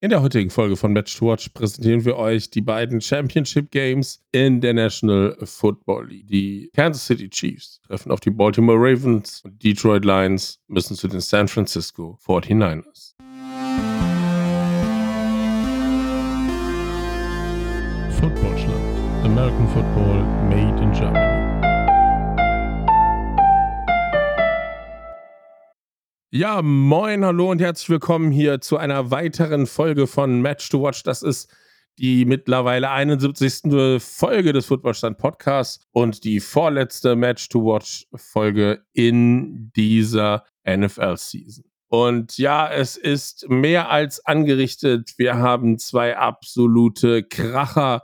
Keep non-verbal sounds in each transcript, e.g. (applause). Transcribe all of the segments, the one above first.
In der heutigen Folge von Match to Watch präsentieren wir euch die beiden Championship Games in der National Football League. Die Kansas City Chiefs treffen auf die Baltimore Ravens und Detroit Lions müssen zu den San Francisco 49ers. Footballschland. American Football Ja, moin, hallo und herzlich willkommen hier zu einer weiteren Folge von Match to Watch. Das ist die mittlerweile 71. Folge des Footballstand Podcasts und die vorletzte Match to Watch Folge in dieser NFL Season. Und ja, es ist mehr als angerichtet. Wir haben zwei absolute Kracher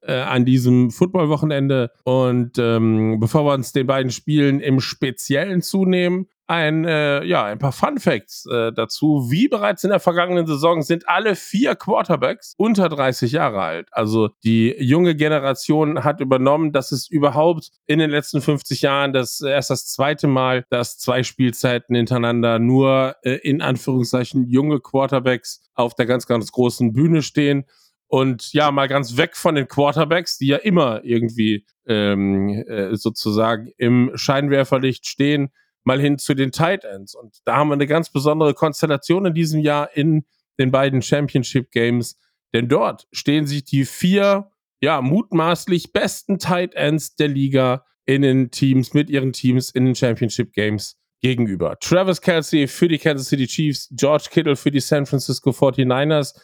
äh, an diesem Football-Wochenende. Und ähm, bevor wir uns den beiden Spielen im Speziellen zunehmen, ein, äh, ja, ein paar Fun Facts äh, dazu. Wie bereits in der vergangenen Saison sind alle vier Quarterbacks unter 30 Jahre alt. Also die junge Generation hat übernommen, dass es überhaupt in den letzten 50 Jahren das erst das zweite Mal, dass zwei Spielzeiten hintereinander nur äh, in Anführungszeichen junge Quarterbacks auf der ganz, ganz großen Bühne stehen. Und ja, mal ganz weg von den Quarterbacks, die ja immer irgendwie ähm, äh, sozusagen im Scheinwerferlicht stehen mal hin zu den Tight Ends. Und da haben wir eine ganz besondere Konstellation in diesem Jahr in den beiden Championship Games. Denn dort stehen sich die vier, ja, mutmaßlich besten Tight Ends der Liga in den Teams, mit ihren Teams in den Championship Games gegenüber. Travis Kelsey für die Kansas City Chiefs, George Kittle für die San Francisco 49ers,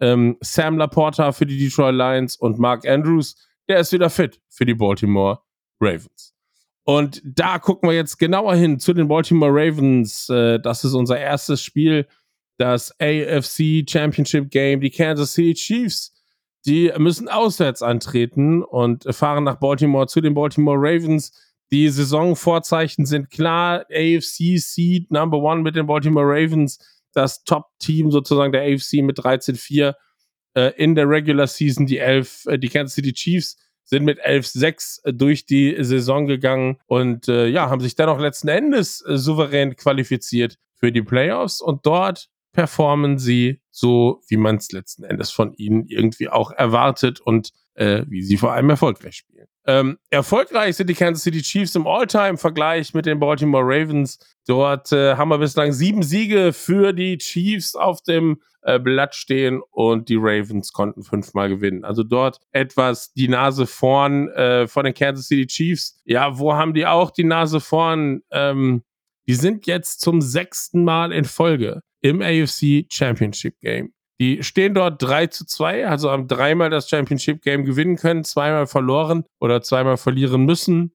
ähm, Sam Laporta für die Detroit Lions und Mark Andrews, der ist wieder fit für die Baltimore Ravens. Und da gucken wir jetzt genauer hin zu den Baltimore Ravens. Äh, das ist unser erstes Spiel, das AFC Championship Game. Die Kansas City Chiefs, die müssen auswärts antreten und fahren nach Baltimore zu den Baltimore Ravens. Die Saisonvorzeichen sind klar. AFC Seed Number One mit den Baltimore Ravens. Das Top-Team sozusagen der AFC mit 13-4 äh, in der Regular Season. Die elf, äh, die Kansas City Chiefs sind mit 11-6 äh, durch die Saison gegangen und äh, ja, haben sich dann auch letzten Endes äh, souverän qualifiziert für die Playoffs und dort performen sie so, wie man es letzten Endes von ihnen irgendwie auch erwartet und äh, wie sie vor allem erfolgreich spielen. Ähm, erfolgreich sind die Kansas City Chiefs im All-Time-Vergleich mit den Baltimore Ravens. Dort äh, haben wir bislang sieben Siege für die Chiefs auf dem äh, Blatt stehen und die Ravens konnten fünfmal gewinnen. Also dort etwas die Nase vorn äh, von den Kansas City Chiefs. Ja, wo haben die auch die Nase vorn? Ähm, die sind jetzt zum sechsten Mal in Folge im AFC Championship Game. Die stehen dort 3 zu 2, also haben dreimal das Championship Game gewinnen können, zweimal verloren oder zweimal verlieren müssen.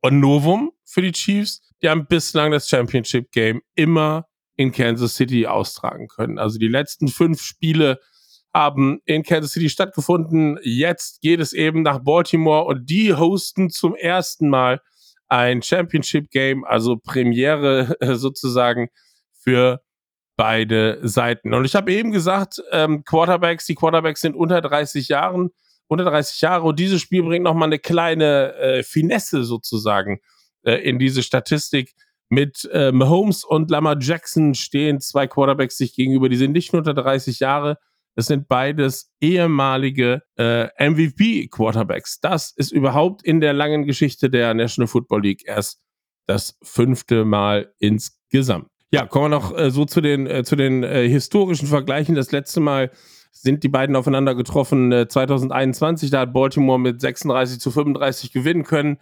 Und Novum für die Chiefs, die haben bislang das Championship Game immer in Kansas City austragen können. Also die letzten fünf Spiele haben in Kansas City stattgefunden. Jetzt geht es eben nach Baltimore und die hosten zum ersten Mal ein Championship Game, also Premiere (laughs) sozusagen für beide Seiten. Und ich habe eben gesagt, ähm, Quarterbacks, die Quarterbacks sind unter 30 Jahren, unter 30 Jahre und dieses Spiel bringt nochmal eine kleine äh, Finesse sozusagen äh, in diese Statistik. Mit äh, Mahomes und Lamar Jackson stehen zwei Quarterbacks sich gegenüber, die sind nicht nur unter 30 Jahre, es sind beides ehemalige äh, MVP-Quarterbacks. Das ist überhaupt in der langen Geschichte der National Football League erst das fünfte Mal insgesamt. Ja, kommen wir noch äh, so zu den, äh, zu den äh, historischen Vergleichen. Das letzte Mal sind die beiden aufeinander getroffen 2021. Äh, da hat Baltimore mit 36 zu 35 gewinnen können.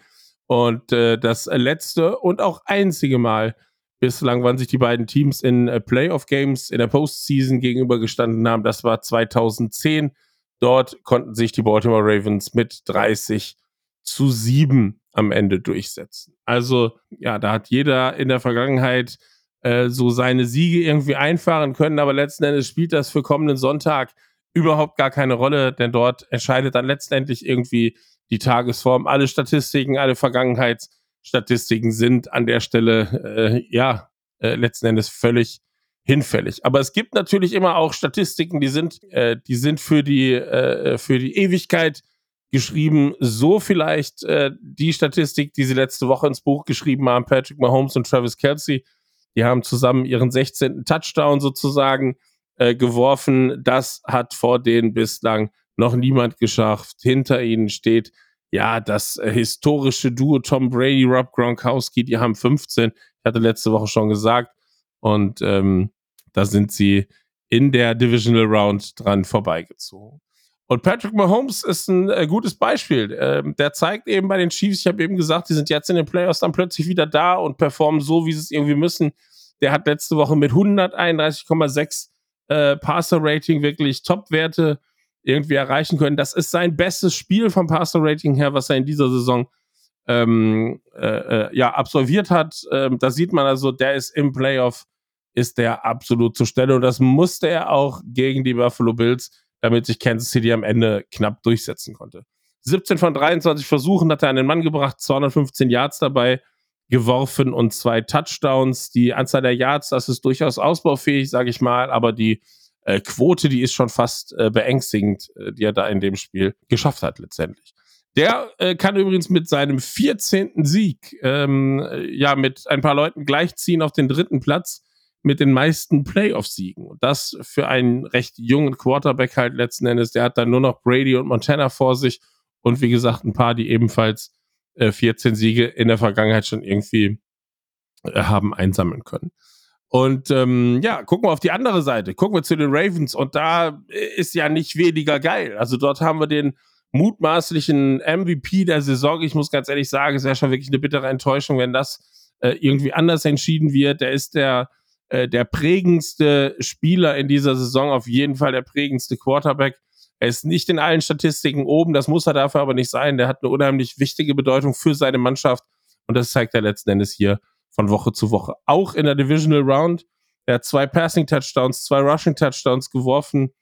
Und äh, das letzte und auch einzige Mal bislang, wann sich die beiden Teams in äh, Playoff-Games in der Postseason gegenübergestanden haben, das war 2010. Dort konnten sich die Baltimore Ravens mit 30 zu 7 am Ende durchsetzen. Also, ja, da hat jeder in der Vergangenheit äh, so seine Siege irgendwie einfahren können, aber letzten Endes spielt das für kommenden Sonntag überhaupt gar keine Rolle, denn dort entscheidet dann letztendlich irgendwie die Tagesform. Alle Statistiken, alle Vergangenheitsstatistiken sind an der Stelle äh, ja äh, letzten Endes völlig hinfällig. Aber es gibt natürlich immer auch Statistiken, die sind, äh, die sind für die äh, für die Ewigkeit geschrieben. So vielleicht äh, die Statistik, die sie letzte Woche ins Buch geschrieben haben, Patrick Mahomes und Travis Kelsey die haben zusammen ihren 16. Touchdown sozusagen äh, geworfen. Das hat vor denen bislang noch niemand geschafft. Hinter ihnen steht ja das äh, historische Duo Tom Brady, Rob Gronkowski. Die haben 15. Ich hatte letzte Woche schon gesagt. Und ähm, da sind sie in der Divisional Round dran vorbeigezogen. Und Patrick Mahomes ist ein äh, gutes Beispiel. Ähm, der zeigt eben bei den Chiefs, ich habe eben gesagt, die sind jetzt in den Playoffs dann plötzlich wieder da und performen so, wie sie es irgendwie müssen. Der hat letzte Woche mit 131,6 äh, Passer-Rating wirklich Top-Werte irgendwie erreichen können. Das ist sein bestes Spiel vom Passer-Rating her, was er in dieser Saison ähm, äh, äh, ja, absolviert hat. Ähm, da sieht man also, der ist im Playoff, ist der absolut zur Stelle. Und das musste er auch gegen die Buffalo Bills damit sich Kansas City am Ende knapp durchsetzen konnte. 17 von 23 Versuchen hat er an den Mann gebracht, 215 Yards dabei geworfen und zwei Touchdowns. Die Anzahl der Yards, das ist durchaus ausbaufähig, sage ich mal, aber die äh, Quote, die ist schon fast äh, beängstigend, äh, die er da in dem Spiel geschafft hat letztendlich. Der äh, kann übrigens mit seinem 14. Sieg ähm, ja mit ein paar Leuten gleichziehen auf den dritten Platz mit den meisten Playoff-Siegen. Und das für einen recht jungen Quarterback halt letzten Endes. Der hat dann nur noch Brady und Montana vor sich und wie gesagt ein paar, die ebenfalls äh, 14 Siege in der Vergangenheit schon irgendwie äh, haben einsammeln können. Und ähm, ja, gucken wir auf die andere Seite. Gucken wir zu den Ravens und da ist ja nicht weniger geil. Also dort haben wir den mutmaßlichen MVP der Saison. Ich muss ganz ehrlich sagen, es wäre schon wirklich eine bittere Enttäuschung, wenn das äh, irgendwie anders entschieden wird. Der ist der äh, der prägendste Spieler in dieser Saison, auf jeden Fall der prägendste Quarterback. Er ist nicht in allen Statistiken oben, das muss er dafür aber nicht sein. Der hat eine unheimlich wichtige Bedeutung für seine Mannschaft und das zeigt er letzten Endes hier von Woche zu Woche. Auch in der Divisional Round. Er hat zwei Passing Touchdowns, zwei Rushing Touchdowns geworfen,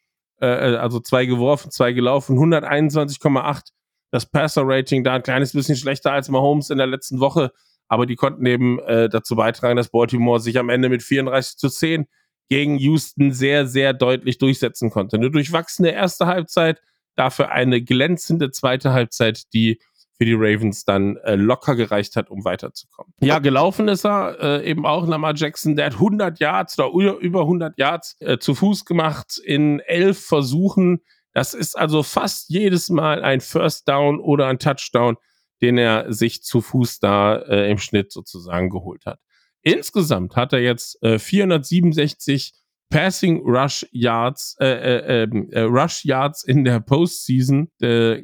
äh, äh also zwei geworfen, zwei gelaufen, 121,8. Das Passer Rating da ein kleines bisschen schlechter als Mahomes in der letzten Woche aber die konnten eben äh, dazu beitragen, dass Baltimore sich am Ende mit 34 zu 10 gegen Houston sehr, sehr deutlich durchsetzen konnte. Eine durchwachsene erste Halbzeit, dafür eine glänzende zweite Halbzeit, die für die Ravens dann äh, locker gereicht hat, um weiterzukommen. Ja, gelaufen ist er äh, eben auch Lamar Jackson. Der hat 100 Yards oder über 100 Yards äh, zu Fuß gemacht in elf Versuchen. Das ist also fast jedes Mal ein First Down oder ein Touchdown den er sich zu Fuß da äh, im Schnitt sozusagen geholt hat. Insgesamt hat er jetzt äh, 467 Passing Rush Yards, äh, äh, ähm, äh, Rush Yards in der Postseason,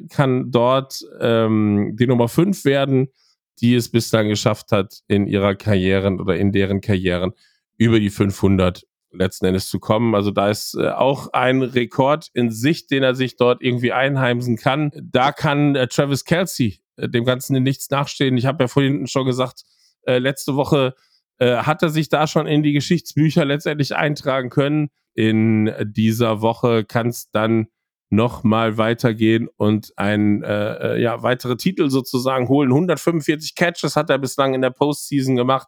kann dort ähm, die Nummer 5 werden, die es bislang geschafft hat, in ihrer Karrieren oder in deren Karrieren über die 500 letzten Endes zu kommen. Also da ist äh, auch ein Rekord in Sicht, den er sich dort irgendwie einheimsen kann. Da kann äh, Travis Kelsey äh, dem Ganzen in nichts nachstehen. Ich habe ja vorhin schon gesagt, letzte Woche hat er sich da schon in die Geschichtsbücher letztendlich eintragen können. In dieser Woche kann es dann noch mal weitergehen und ein ja weitere Titel sozusagen holen. 145 Catches hat er bislang in der Postseason gemacht.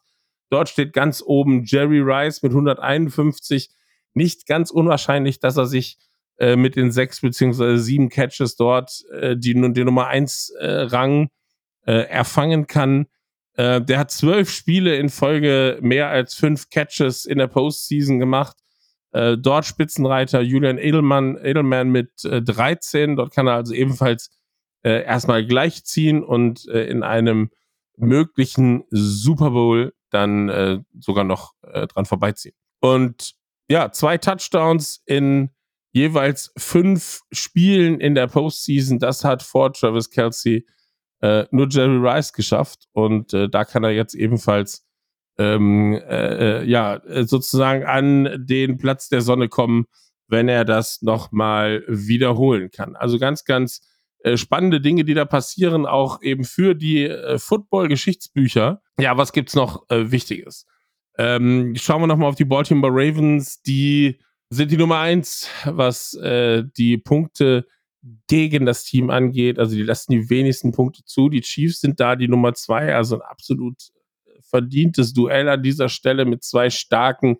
Dort steht ganz oben Jerry Rice mit 151. Nicht ganz unwahrscheinlich, dass er sich äh, mit den sechs beziehungsweise sieben Catches dort äh, die, die Nummer eins äh, Rang äh, erfangen kann. Äh, der hat zwölf Spiele in Folge mehr als fünf Catches in der Postseason gemacht. Äh, dort Spitzenreiter Julian Edelmann, Edelman mit äh, 13. Dort kann er also ebenfalls erstmal gleichziehen und in einem möglichen Super Bowl dann äh, sogar noch äh, dran vorbeiziehen. Und ja, zwei Touchdowns in jeweils fünf Spielen in der Postseason. Das hat vor Travis Kelsey äh, nur Jerry Rice geschafft. Und äh, da kann er jetzt ebenfalls ähm, äh, äh ja sozusagen an den Platz der Sonne kommen, wenn er das nochmal wiederholen kann. Also ganz, ganz äh, spannende Dinge, die da passieren, auch eben für die äh, Football-Geschichtsbücher. Ja, was gibt's noch äh, Wichtiges? Ähm, schauen wir nochmal auf die Baltimore Ravens, die sind die Nummer eins, was äh, die Punkte gegen das Team angeht. Also die lassen die wenigsten Punkte zu. Die Chiefs sind da die Nummer zwei, also ein absolut verdientes Duell an dieser Stelle mit zwei starken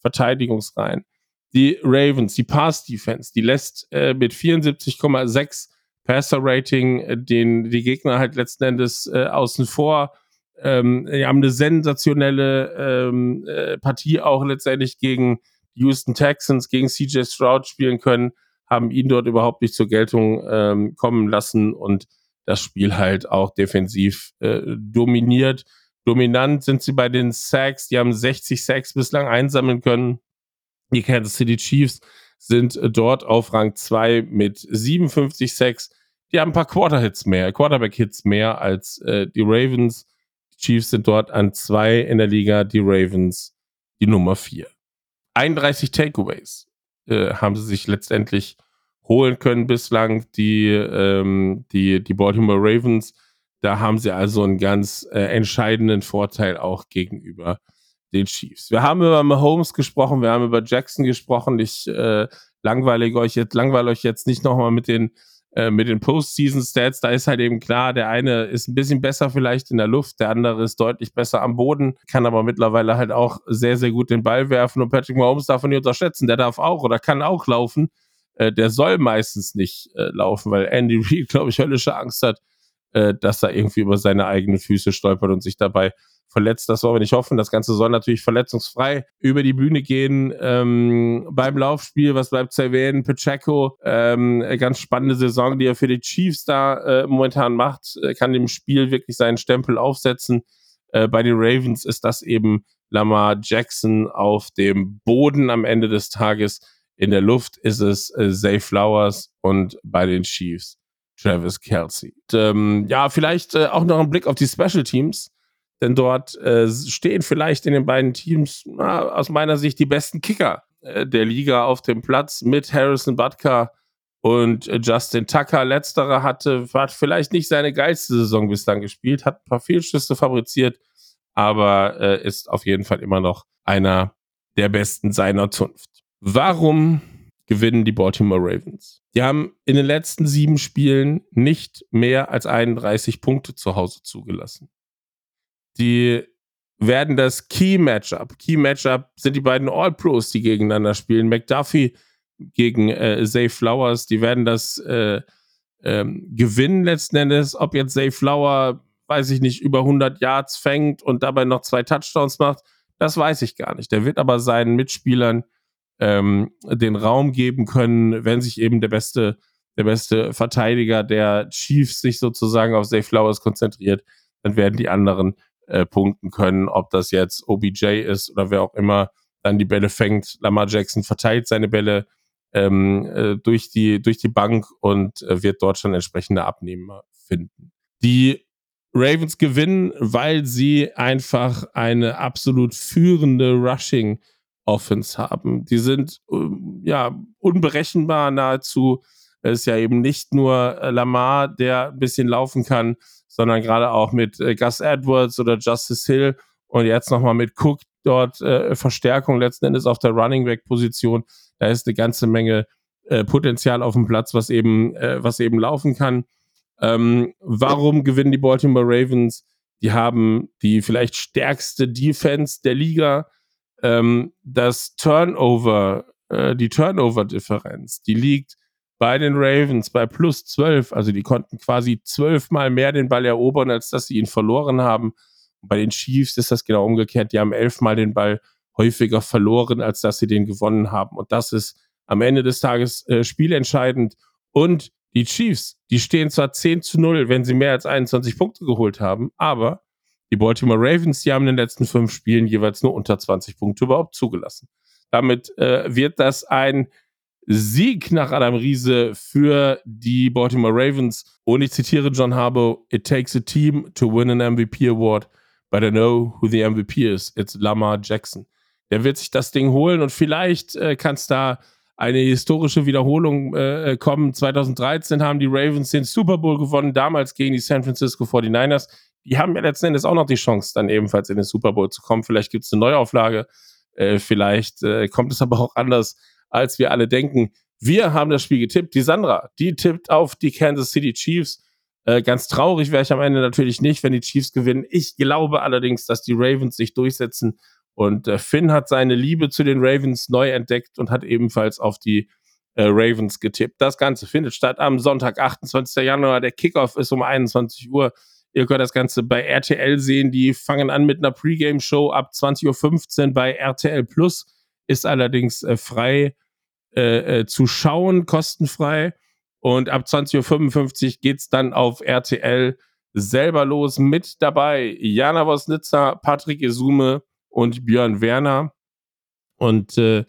Verteidigungsreihen. Die Ravens, die Pass Defense, die lässt äh, mit 74,6 Passer Rating äh, den die Gegner halt letzten Endes äh, außen vor. Ähm, die haben eine sensationelle ähm, äh, Partie auch letztendlich gegen Houston Texans gegen CJ Stroud spielen können, haben ihn dort überhaupt nicht zur Geltung ähm, kommen lassen und das Spiel halt auch defensiv äh, dominiert. Dominant sind sie bei den Sacks, die haben 60 Sacks bislang einsammeln können. Die Kansas City Chiefs sind dort auf Rang 2 mit 57 Sacks. Die haben ein paar Quarter-Hits mehr, Quarterback-Hits mehr als äh, die Ravens. Chiefs sind dort an 2 in der Liga, die Ravens die Nummer 4. 31 Takeaways äh, haben sie sich letztendlich holen können bislang, die, ähm, die, die Baltimore Ravens. Da haben sie also einen ganz äh, entscheidenden Vorteil auch gegenüber den Chiefs. Wir haben über Mahomes gesprochen, wir haben über Jackson gesprochen. Ich äh, langweile euch jetzt, langweile euch jetzt nicht nochmal mit den äh, mit den Postseason-Stats, da ist halt eben klar, der eine ist ein bisschen besser vielleicht in der Luft, der andere ist deutlich besser am Boden, kann aber mittlerweile halt auch sehr, sehr gut den Ball werfen und Patrick Mahomes darf man nicht unterschätzen, der darf auch oder kann auch laufen. Äh, der soll meistens nicht äh, laufen, weil Andy (laughs) Reid, glaube ich, höllische Angst hat, äh, dass er irgendwie über seine eigenen Füße stolpert und sich dabei verletzt. Das wollen wir nicht hoffen. Das Ganze soll natürlich verletzungsfrei über die Bühne gehen. Ähm, beim Laufspiel, was bleibt zu erwähnen? Pacheco, ähm, ganz spannende Saison, die er für die Chiefs da äh, momentan macht, er kann dem Spiel wirklich seinen Stempel aufsetzen. Äh, bei den Ravens ist das eben Lamar Jackson auf dem Boden am Ende des Tages. In der Luft ist es äh, Zay Flowers und bei den Chiefs Travis Kelsey. Und, ähm, ja, vielleicht äh, auch noch ein Blick auf die Special Teams. Denn dort äh, stehen vielleicht in den beiden Teams na, aus meiner Sicht die besten Kicker äh, der Liga auf dem Platz mit Harrison Butker und äh, Justin Tucker. Letzterer hatte, hat vielleicht nicht seine geilste Saison bislang gespielt, hat ein paar Fehlschüsse fabriziert, aber äh, ist auf jeden Fall immer noch einer der besten seiner Zunft. Warum gewinnen die Baltimore Ravens? Die haben in den letzten sieben Spielen nicht mehr als 31 Punkte zu Hause zugelassen. Die werden das Key-Matchup. Key-Matchup sind die beiden All-Pros, die gegeneinander spielen. McDuffie gegen äh, Zay Flowers. Die werden das äh, ähm, gewinnen letzten Endes. Ob jetzt Zay Flower, weiß ich nicht, über 100 Yards fängt und dabei noch zwei Touchdowns macht, das weiß ich gar nicht. Der wird aber seinen Mitspielern ähm, den Raum geben können, wenn sich eben der beste, der beste Verteidiger der Chiefs sich sozusagen auf Zay Flowers konzentriert, dann werden die anderen äh, punkten können, ob das jetzt OBJ ist oder wer auch immer dann die Bälle fängt. Lamar Jackson verteilt seine Bälle ähm, äh, durch, die, durch die Bank und äh, wird dort schon entsprechende Abnehmer finden. Die Ravens gewinnen, weil sie einfach eine absolut führende Rushing Offense haben. Die sind ähm, ja unberechenbar nahezu. Es ist ja eben nicht nur äh, Lamar, der ein bisschen laufen kann, sondern gerade auch mit äh, Gus Edwards oder Justice Hill und jetzt nochmal mit Cook dort äh, Verstärkung letzten Endes auf der Running Back Position. Da ist eine ganze Menge äh, Potenzial auf dem Platz, was eben, äh, was eben laufen kann. Ähm, warum gewinnen die Baltimore Ravens? Die haben die vielleicht stärkste Defense der Liga. Ähm, das Turnover, äh, die Turnover-Differenz, die liegt bei den Ravens bei plus 12. Also die konnten quasi zwölfmal mehr den Ball erobern, als dass sie ihn verloren haben. Und bei den Chiefs ist das genau umgekehrt. Die haben elfmal den Ball häufiger verloren, als dass sie den gewonnen haben. Und das ist am Ende des Tages äh, spielentscheidend. Und die Chiefs, die stehen zwar 10 zu 0, wenn sie mehr als 21 Punkte geholt haben, aber die Baltimore Ravens, die haben in den letzten fünf Spielen jeweils nur unter 20 Punkte überhaupt zugelassen. Damit äh, wird das ein Sieg nach Adam Riese für die Baltimore Ravens. Und ich zitiere John Harbaugh: It takes a team to win an MVP award, but I know who the MVP is. It's Lamar Jackson. Der wird sich das Ding holen und vielleicht äh, kann es da eine historische Wiederholung äh, kommen. 2013 haben die Ravens den Super Bowl gewonnen, damals gegen die San Francisco 49ers. Die haben ja letzten Endes auch noch die Chance, dann ebenfalls in den Super Bowl zu kommen. Vielleicht gibt es eine Neuauflage, äh, vielleicht äh, kommt es aber auch anders als wir alle denken. Wir haben das Spiel getippt. Die Sandra, die tippt auf die Kansas City Chiefs. Äh, ganz traurig wäre ich am Ende natürlich nicht, wenn die Chiefs gewinnen. Ich glaube allerdings, dass die Ravens sich durchsetzen. Und äh, Finn hat seine Liebe zu den Ravens neu entdeckt und hat ebenfalls auf die äh, Ravens getippt. Das Ganze findet statt am Sonntag, 28. Januar. Der Kickoff ist um 21 Uhr. Ihr könnt das Ganze bei RTL sehen. Die fangen an mit einer Pre-Game-Show ab 20.15 Uhr bei RTL Plus ist allerdings äh, frei äh, äh, zu schauen, kostenfrei. Und ab 20.55 Uhr geht's dann auf RTL selber los. Mit dabei Jana Wosnitzer, Patrick Esume und Björn Werner. Und äh,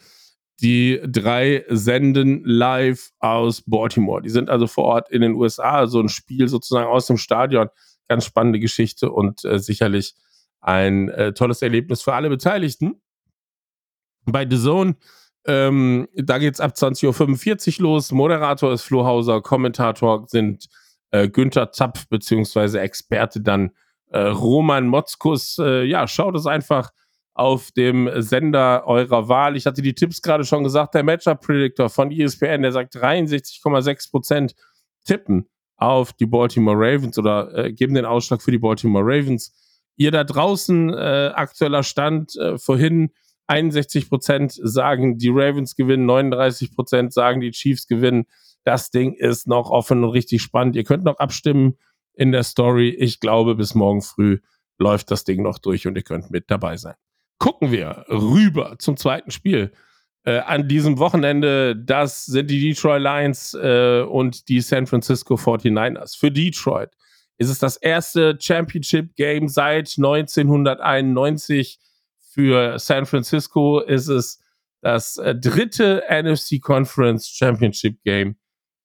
die drei senden live aus Baltimore. Die sind also vor Ort in den USA, so ein Spiel sozusagen aus dem Stadion. Ganz spannende Geschichte und äh, sicherlich ein äh, tolles Erlebnis für alle Beteiligten. Bei The Zone, ähm, da geht es ab 20.45 Uhr los. Moderator ist Flo Hauser, Kommentator sind äh, Günther Zapf, beziehungsweise Experte dann äh, Roman Motzkus. Äh, ja, schaut es einfach auf dem Sender eurer Wahl. Ich hatte die Tipps gerade schon gesagt. Der Matchup Predictor von ESPN, der sagt 63,6 Prozent tippen auf die Baltimore Ravens oder äh, geben den Ausschlag für die Baltimore Ravens. Ihr da draußen, äh, aktueller Stand äh, vorhin, 61 Prozent sagen, die Ravens gewinnen, 39 Prozent sagen, die Chiefs gewinnen. Das Ding ist noch offen und richtig spannend. Ihr könnt noch abstimmen in der Story. Ich glaube, bis morgen früh läuft das Ding noch durch und ihr könnt mit dabei sein. Gucken wir rüber zum zweiten Spiel. Äh, an diesem Wochenende, das sind die Detroit Lions äh, und die San Francisco 49ers. Für Detroit ist es das erste Championship Game seit 1991. Für San Francisco ist es das äh, dritte NFC Conference Championship Game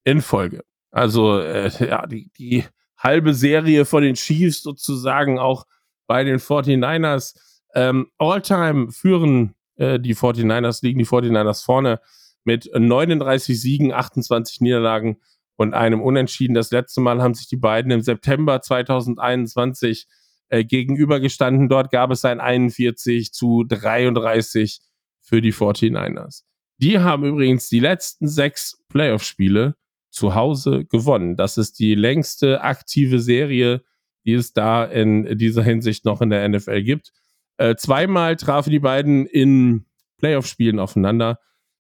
in Folge. Also äh, ja, die, die halbe Serie von den Chiefs sozusagen auch bei den 49ers. Ähm, All-time führen äh, die 49ers, liegen die 49ers vorne mit 39 Siegen, 28 Niederlagen und einem Unentschieden. Das letzte Mal haben sich die beiden im September 2021 äh, gegenübergestanden. Dort gab es ein 41 zu 33 für die 49ers. Die haben übrigens die letzten sechs Playoff-Spiele zu Hause gewonnen. Das ist die längste aktive Serie, die es da in dieser Hinsicht noch in der NFL gibt. Äh, zweimal trafen die beiden in Playoff-Spielen aufeinander.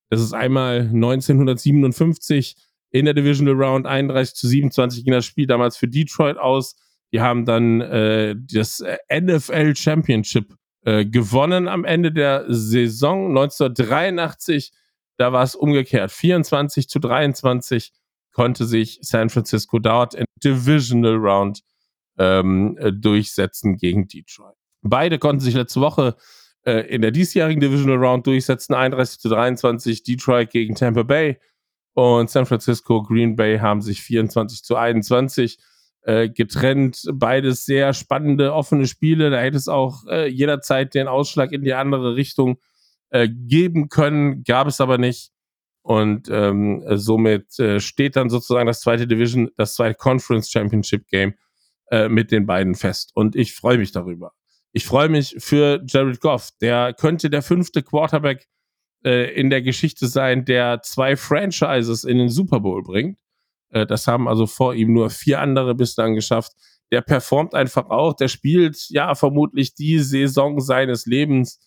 Das ist einmal 1957 in der Divisional Round 31 zu 27 ging das Spiel damals für Detroit aus. Die haben dann äh, das NFL Championship äh, gewonnen am Ende der Saison 1983. Da war es umgekehrt. 24 zu 23 konnte sich San Francisco dort in Divisional Round ähm, äh, durchsetzen gegen Detroit. Beide konnten sich letzte Woche äh, in der diesjährigen Divisional Round durchsetzen, 31 zu 23, Detroit gegen Tampa Bay und San Francisco, Green Bay haben sich 24 zu 21 äh, getrennt. Beides sehr spannende, offene Spiele. Da hätte es auch äh, jederzeit den Ausschlag in die andere Richtung äh, geben können, gab es aber nicht. Und ähm, somit äh, steht dann sozusagen das zweite Division, das zweite Conference Championship Game äh, mit den beiden fest. Und ich freue mich darüber. Ich freue mich für Jared Goff. Der könnte der fünfte Quarterback äh, in der Geschichte sein, der zwei Franchises in den Super Bowl bringt. Äh, das haben also vor ihm nur vier andere bislang geschafft. Der performt einfach auch. Der spielt ja vermutlich die Saison seines Lebens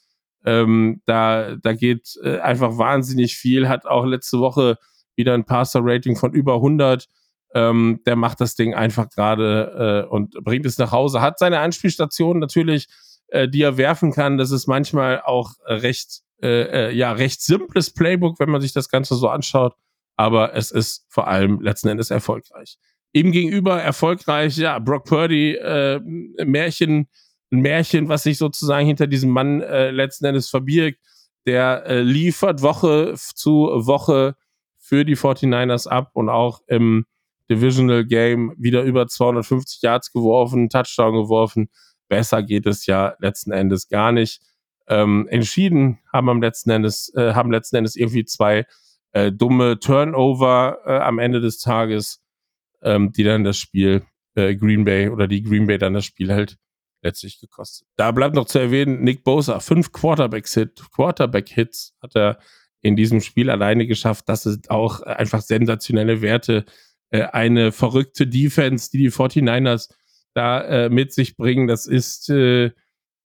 ähm, da, da geht äh, einfach wahnsinnig viel. Hat auch letzte Woche wieder ein Passer-Rating von über 100. Ähm, der macht das Ding einfach gerade äh, und bringt es nach Hause. Hat seine Anspielstationen natürlich, äh, die er werfen kann. Das ist manchmal auch recht, äh, äh, ja, recht simples Playbook, wenn man sich das Ganze so anschaut. Aber es ist vor allem letzten Endes erfolgreich. Ihm gegenüber erfolgreich, ja, Brock Purdy, äh, Märchen, ein Märchen, was sich sozusagen hinter diesem Mann äh, letzten Endes verbirgt. Der äh, liefert Woche zu Woche für die 49ers ab und auch im Divisional Game wieder über 250 Yards geworfen, Touchdown geworfen. Besser geht es ja letzten Endes gar nicht. Ähm, entschieden haben am letzten Endes, äh, haben letzten Endes irgendwie zwei äh, dumme Turnover äh, am Ende des Tages, ähm, die dann das Spiel äh, Green Bay oder die Green Bay dann das Spiel hält letztlich gekostet. Da bleibt noch zu erwähnen, Nick Bosa, fünf Quarterback-Hits Quarterback hat er in diesem Spiel alleine geschafft. Das sind auch einfach sensationelle Werte. Äh, eine verrückte Defense, die die 49ers da äh, mit sich bringen. Das ist äh,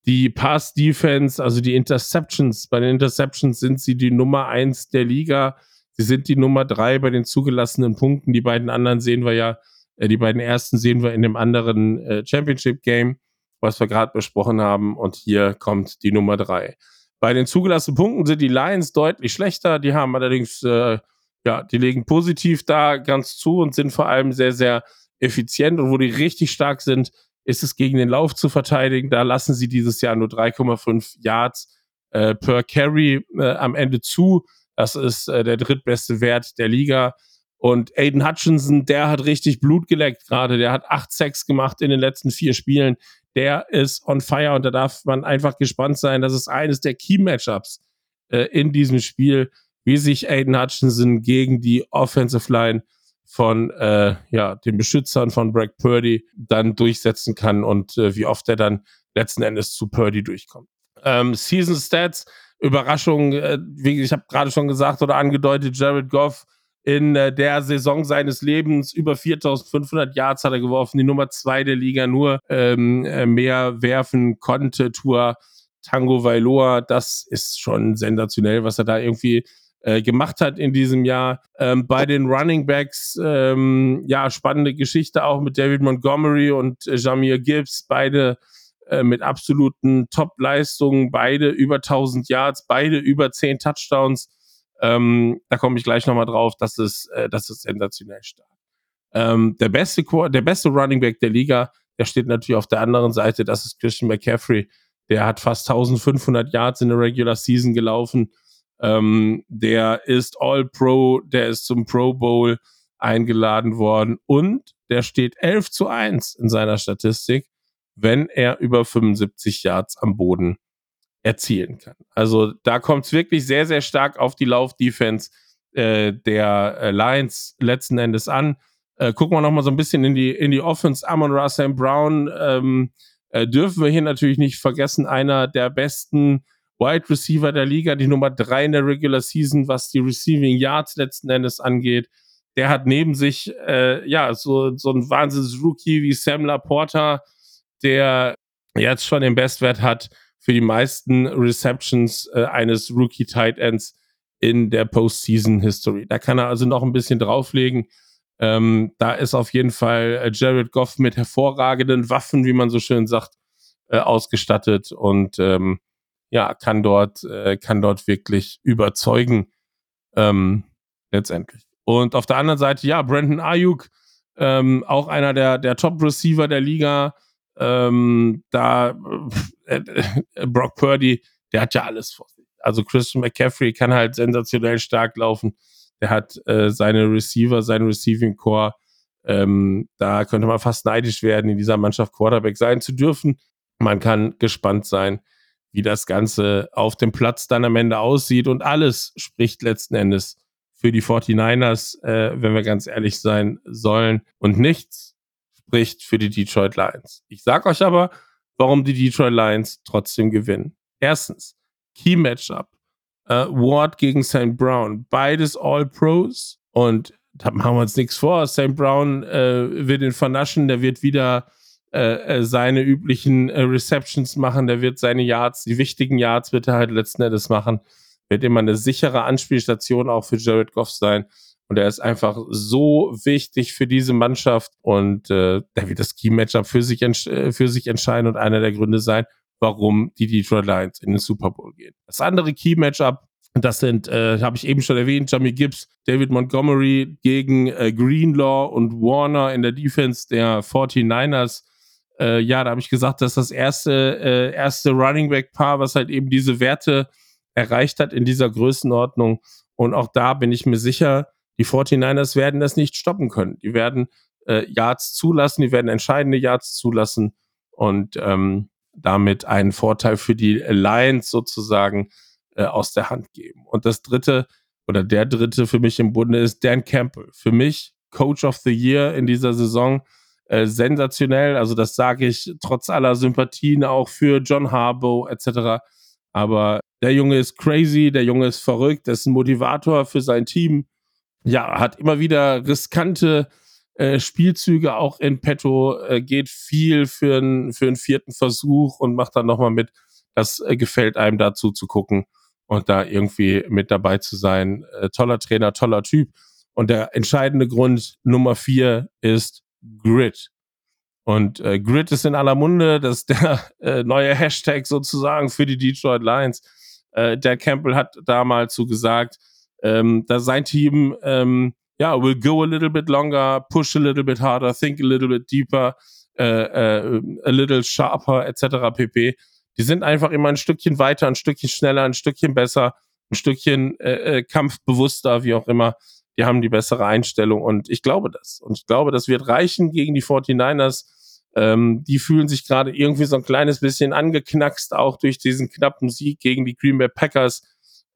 die Pass-Defense, also die Interceptions. Bei den Interceptions sind sie die Nummer eins der Liga. Sie sind die Nummer drei bei den zugelassenen Punkten. Die beiden anderen sehen wir ja, äh, die beiden ersten sehen wir in dem anderen äh, Championship-Game was wir gerade besprochen haben. Und hier kommt die Nummer drei. Bei den zugelassenen Punkten sind die Lions deutlich schlechter. Die haben allerdings, äh, ja, die legen positiv da ganz zu und sind vor allem sehr, sehr effizient. Und wo die richtig stark sind, ist es gegen den Lauf zu verteidigen. Da lassen sie dieses Jahr nur 3,5 Yards äh, per Carry äh, am Ende zu. Das ist äh, der drittbeste Wert der Liga. Und Aiden Hutchinson, der hat richtig Blut geleckt gerade. Der hat acht Sacks gemacht in den letzten vier Spielen. Der ist on fire und da darf man einfach gespannt sein. Das ist eines der Key-Matchups äh, in diesem Spiel, wie sich Aiden Hutchinson gegen die Offensive Line von äh, ja, den Beschützern von Bragg Purdy dann durchsetzen kann und äh, wie oft er dann letzten Endes zu Purdy durchkommt. Ähm, Season Stats, Überraschung, äh, wie ich habe gerade schon gesagt oder angedeutet, Jared Goff in äh, der Saison seines Lebens über 4500 Yards hat er geworfen, die Nummer zwei der Liga nur ähm, äh, mehr werfen konnte. Tour Tango Vailoa, das ist schon sensationell, was er da irgendwie äh, gemacht hat in diesem Jahr. Ähm, bei den Running Backs, ähm, ja, spannende Geschichte auch mit David Montgomery und äh, Jamir Gibbs, beide äh, mit absoluten Top-Leistungen, beide über 1000 Yards, beide über 10 Touchdowns. Ähm, da komme ich gleich nochmal drauf. Das ist, äh, das ist sensationell stark. Ähm, der, beste, der beste Running Back der Liga, der steht natürlich auf der anderen Seite. Das ist Christian McCaffrey. Der hat fast 1500 Yards in der Regular Season gelaufen. Ähm, der ist All-Pro, der ist zum Pro Bowl eingeladen worden und der steht 11 zu 1 in seiner Statistik, wenn er über 75 Yards am Boden erzielen kann. Also da kommt es wirklich sehr, sehr stark auf die Laufdefense äh, der äh, Lions letzten Endes an. Äh, gucken wir nochmal so ein bisschen in die, in die Offense. Amon Russell Brown ähm, äh, dürfen wir hier natürlich nicht vergessen, einer der besten Wide Receiver der Liga, die Nummer drei in der Regular Season, was die Receiving Yards letzten Endes angeht. Der hat neben sich äh, ja so, so ein Wahnsinns-Rookie wie Sam Laporta, der jetzt schon den Bestwert hat für die meisten Receptions äh, eines Rookie Tight Ends in der Postseason History. Da kann er also noch ein bisschen drauflegen. Ähm, da ist auf jeden Fall äh, Jared Goff mit hervorragenden Waffen, wie man so schön sagt, äh, ausgestattet und ähm, ja, kann dort, äh, kann dort wirklich überzeugen, ähm, letztendlich. Und auf der anderen Seite, ja, Brandon Ayuk, ähm, auch einer der, der Top-Receiver der Liga, ähm, da äh, äh, Brock Purdy, der hat ja alles vor sich. Also Christian McCaffrey kann halt sensationell stark laufen. Der hat äh, seine Receiver, seinen Receiving Core. Ähm, da könnte man fast neidisch werden, in dieser Mannschaft Quarterback sein zu dürfen. Man kann gespannt sein, wie das Ganze auf dem Platz dann am Ende aussieht. Und alles spricht letzten Endes für die 49ers, äh, wenn wir ganz ehrlich sein sollen. Und nichts spricht für die Detroit Lions. Ich sage euch aber, warum die Detroit Lions trotzdem gewinnen. Erstens, Key Matchup. Äh, Ward gegen St. Brown. Beides All-Pros. Und da machen wir uns nichts vor. St. Brown äh, wird ihn vernaschen. Der wird wieder äh, äh, seine üblichen äh, Receptions machen, der wird seine Yards, die wichtigen Yards wird er halt letzten Endes machen, wird immer eine sichere Anspielstation auch für Jared Goff sein. Und er ist einfach so wichtig für diese Mannschaft und äh, der wird das Key-Matchup für sich, äh, für sich entscheiden und einer der Gründe sein, warum die Detroit Lions in den Super Bowl gehen. Das andere Key-Matchup, das sind, äh, habe ich eben schon erwähnt, Jamie Gibbs, David Montgomery gegen äh, Greenlaw und Warner in der Defense der 49ers äh, ja, da habe ich gesagt, dass das erste, äh, erste Running Back Paar, was halt eben diese Werte erreicht hat in dieser Größenordnung. Und auch da bin ich mir sicher, die 49ers werden das nicht stoppen können. Die werden äh, Yards zulassen, die werden entscheidende Yards zulassen und ähm, damit einen Vorteil für die Lions sozusagen äh, aus der Hand geben. Und das dritte oder der dritte für mich im Bunde ist Dan Campbell. Für mich Coach of the Year in dieser Saison äh, sensationell. Also das sage ich trotz aller Sympathien auch für John Harbaugh etc. Aber der Junge ist crazy, der Junge ist verrückt, der ist ein Motivator für sein Team. Ja, hat immer wieder riskante äh, Spielzüge auch in petto, äh, geht viel für, ein, für einen vierten Versuch und macht dann nochmal mit. Das äh, gefällt einem dazu zu gucken und da irgendwie mit dabei zu sein. Äh, toller Trainer, toller Typ. Und der entscheidende Grund Nummer vier ist, Grid. Und äh, Grid ist in aller Munde, das ist der (laughs) äh, neue Hashtag sozusagen für die Detroit Lions. Äh, Dan Campbell hat damals so gesagt, ähm, dass sein Team ähm, ja, will go a little bit longer, push a little bit harder, think a little bit deeper, äh, äh, a little sharper, etc. pp. Die sind einfach immer ein Stückchen weiter, ein Stückchen schneller, ein Stückchen besser, ein Stückchen äh, äh, kampfbewusster, wie auch immer. Die haben die bessere Einstellung und ich glaube das. Und ich glaube, das wird reichen gegen die 49ers. Ähm, die fühlen sich gerade irgendwie so ein kleines bisschen angeknackst, auch durch diesen knappen Sieg gegen die Green Bay Packers.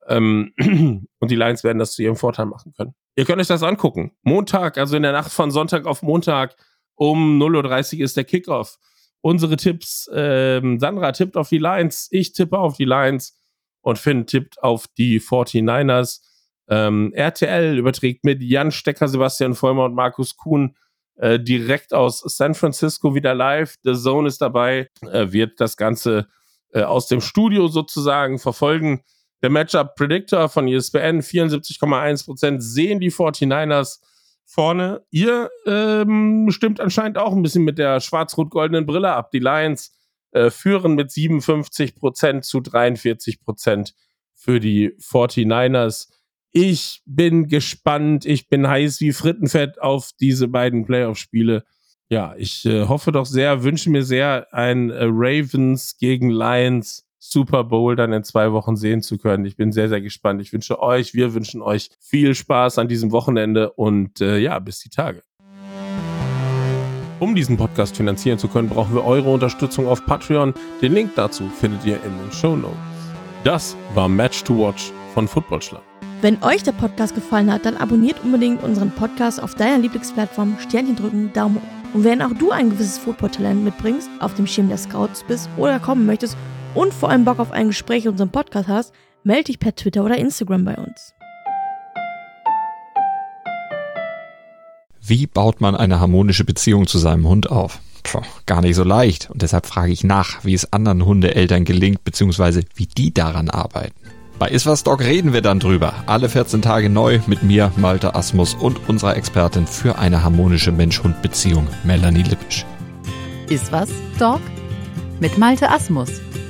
Ähm, (clears throat) und die Lions werden das zu ihrem Vorteil machen können. Ihr könnt euch das angucken. Montag, also in der Nacht von Sonntag auf Montag um 0.30 Uhr ist der Kickoff. Unsere Tipps, ähm, Sandra tippt auf die Lions, ich tippe auf die Lions und Finn tippt auf die 49ers. Ähm, RTL überträgt mit Jan Stecker, Sebastian Vollmer und Markus Kuhn äh, direkt aus San Francisco wieder live. The Zone ist dabei, äh, wird das Ganze äh, aus dem Studio sozusagen verfolgen. Der Matchup Predictor von ESPN 74,1% sehen die 49ers vorne. Ihr ähm, stimmt anscheinend auch ein bisschen mit der schwarz-rot-goldenen Brille ab. Die Lions äh, führen mit 57% zu 43% für die 49ers. Ich bin gespannt, ich bin heiß wie Frittenfett auf diese beiden Playoff-Spiele. Ja, ich äh, hoffe doch sehr, wünsche mir sehr ein äh, Ravens gegen Lions Super Bowl dann in zwei Wochen sehen zu können. Ich bin sehr, sehr gespannt. Ich wünsche euch, wir wünschen euch viel Spaß an diesem Wochenende und äh, ja, bis die Tage. Um diesen Podcast finanzieren zu können, brauchen wir eure Unterstützung auf Patreon. Den Link dazu findet ihr in den Show Notes. Das war Match to Watch von Footballschlag. Wenn euch der Podcast gefallen hat, dann abonniert unbedingt unseren Podcast auf deiner Lieblingsplattform, Sternchen drücken, Daumen hoch. Und wenn auch du ein gewisses Football-Talent mitbringst, auf dem Schirm der Scouts bist oder kommen möchtest und vor allem Bock auf ein Gespräch in unserem Podcast hast, melde dich per Twitter oder Instagram bei uns. Wie baut man eine harmonische Beziehung zu seinem Hund auf? Puh, gar nicht so leicht. Und deshalb frage ich nach, wie es anderen Hundeeltern gelingt, beziehungsweise wie die daran arbeiten. Bei Iswas Dog reden wir dann drüber. Alle 14 Tage neu mit mir, Malte Asmus und unserer Expertin für eine harmonische Mensch-Hund-Beziehung, Melanie Lippisch. Iswas Dog mit Malte Asmus